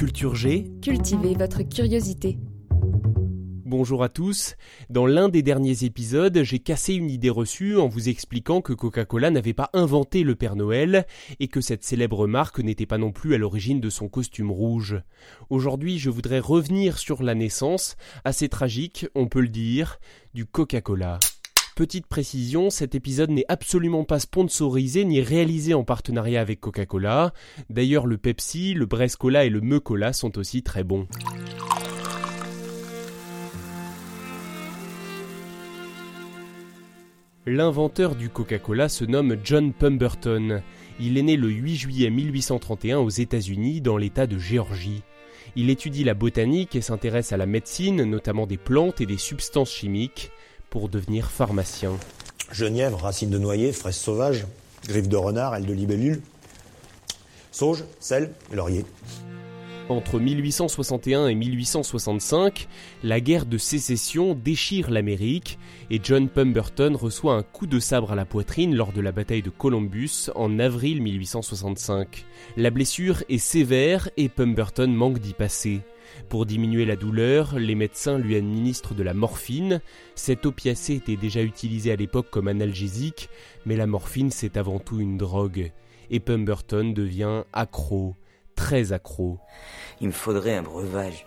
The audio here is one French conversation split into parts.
Culture G, Cultivez votre curiosité. bonjour à tous. Dans l'un des derniers épisodes, j'ai cassé une idée reçue en vous expliquant que Coca-Cola n'avait pas inventé le Père Noël et que cette célèbre marque n'était pas non plus à l'origine de son costume rouge. Aujourd'hui, je voudrais revenir sur la naissance, assez tragique, on peut le dire, du Coca-Cola. Petite précision, cet épisode n'est absolument pas sponsorisé ni réalisé en partenariat avec Coca-Cola. D'ailleurs, le Pepsi, le Brescola et le Meucola sont aussi très bons. L'inventeur du Coca-Cola se nomme John Pemberton. Il est né le 8 juillet 1831 aux États-Unis dans l'État de Géorgie. Il étudie la botanique et s'intéresse à la médecine, notamment des plantes et des substances chimiques, pour devenir pharmacien. Genièvre, racine de noyer, fraise sauvage, griffe de renard, aile de libellule, sauge, sel laurier. Entre 1861 et 1865, la guerre de sécession déchire l'Amérique et John Pemberton reçoit un coup de sabre à la poitrine lors de la bataille de Columbus en avril 1865. La blessure est sévère et Pemberton manque d'y passer. Pour diminuer la douleur, les médecins lui administrent de la morphine. Cet opiacé était déjà utilisé à l'époque comme analgésique, mais la morphine c'est avant tout une drogue. Et Pemberton devient accro, très accro. Il me faudrait un breuvage.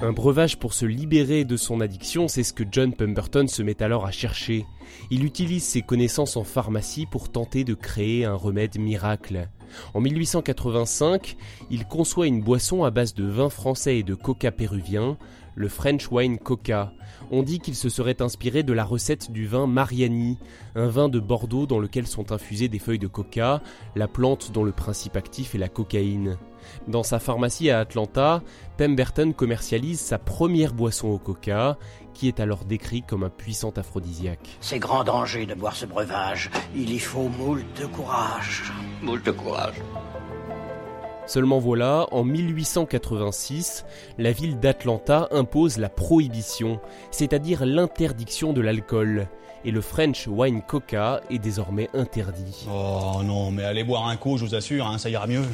Un breuvage pour se libérer de son addiction, c'est ce que John Pemberton se met alors à chercher. Il utilise ses connaissances en pharmacie pour tenter de créer un remède miracle. En 1885, il conçoit une boisson à base de vin français et de coca péruvien, le French Wine Coca. On dit qu'il se serait inspiré de la recette du vin Mariani, un vin de Bordeaux dans lequel sont infusées des feuilles de coca, la plante dont le principe actif est la cocaïne. Dans sa pharmacie à Atlanta, Pemberton commercialise sa première boisson au coca, qui est alors décrit comme un puissant aphrodisiaque. C'est grand danger de boire ce breuvage. Il y faut moult de courage. Moult de courage. Seulement voilà, en 1886, la ville d'Atlanta impose la prohibition, c'est-à-dire l'interdiction de l'alcool. Et le French Wine Coca est désormais interdit. Oh non, mais allez boire un coup, je vous assure, hein, ça ira mieux.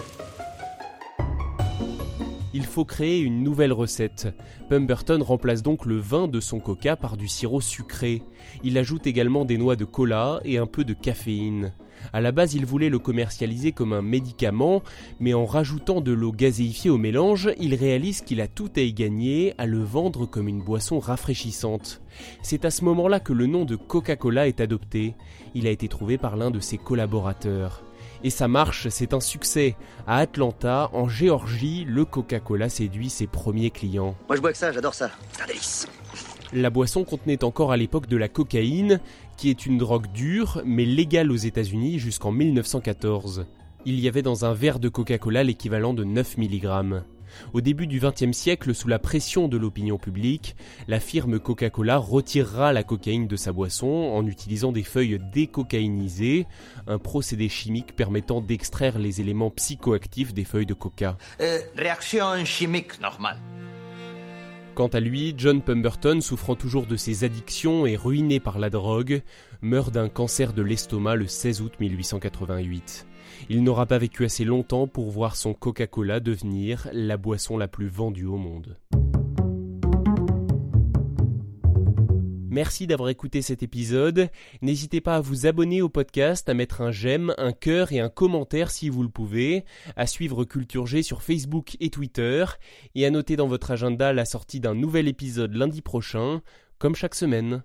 Il faut créer une nouvelle recette. Pemberton remplace donc le vin de son coca par du sirop sucré. Il ajoute également des noix de cola et un peu de caféine. À la base, il voulait le commercialiser comme un médicament, mais en rajoutant de l'eau gazéifiée au mélange, il réalise qu'il a tout à y gagner à le vendre comme une boisson rafraîchissante. C'est à ce moment-là que le nom de Coca-Cola est adopté. Il a été trouvé par l'un de ses collaborateurs. Et ça marche, c'est un succès. À Atlanta, en Géorgie, le Coca-Cola séduit ses premiers clients. Moi je bois que ça, j'adore ça. C'est un délice. La boisson contenait encore à l'époque de la cocaïne, qui est une drogue dure, mais légale aux États-Unis jusqu'en 1914. Il y avait dans un verre de Coca-Cola l'équivalent de 9 mg. Au début du XXe siècle, sous la pression de l'opinion publique, la firme Coca-Cola retirera la cocaïne de sa boisson en utilisant des feuilles décocaïnisées, un procédé chimique permettant d'extraire les éléments psychoactifs des feuilles de coca. Euh, réaction chimique normale. Quant à lui, John Pemberton, souffrant toujours de ses addictions et ruiné par la drogue, meurt d'un cancer de l'estomac le 16 août 1888. Il n'aura pas vécu assez longtemps pour voir son Coca-Cola devenir la boisson la plus vendue au monde. Merci d'avoir écouté cet épisode. N'hésitez pas à vous abonner au podcast, à mettre un j'aime, un cœur et un commentaire si vous le pouvez, à suivre Culture G sur Facebook et Twitter, et à noter dans votre agenda la sortie d'un nouvel épisode lundi prochain, comme chaque semaine.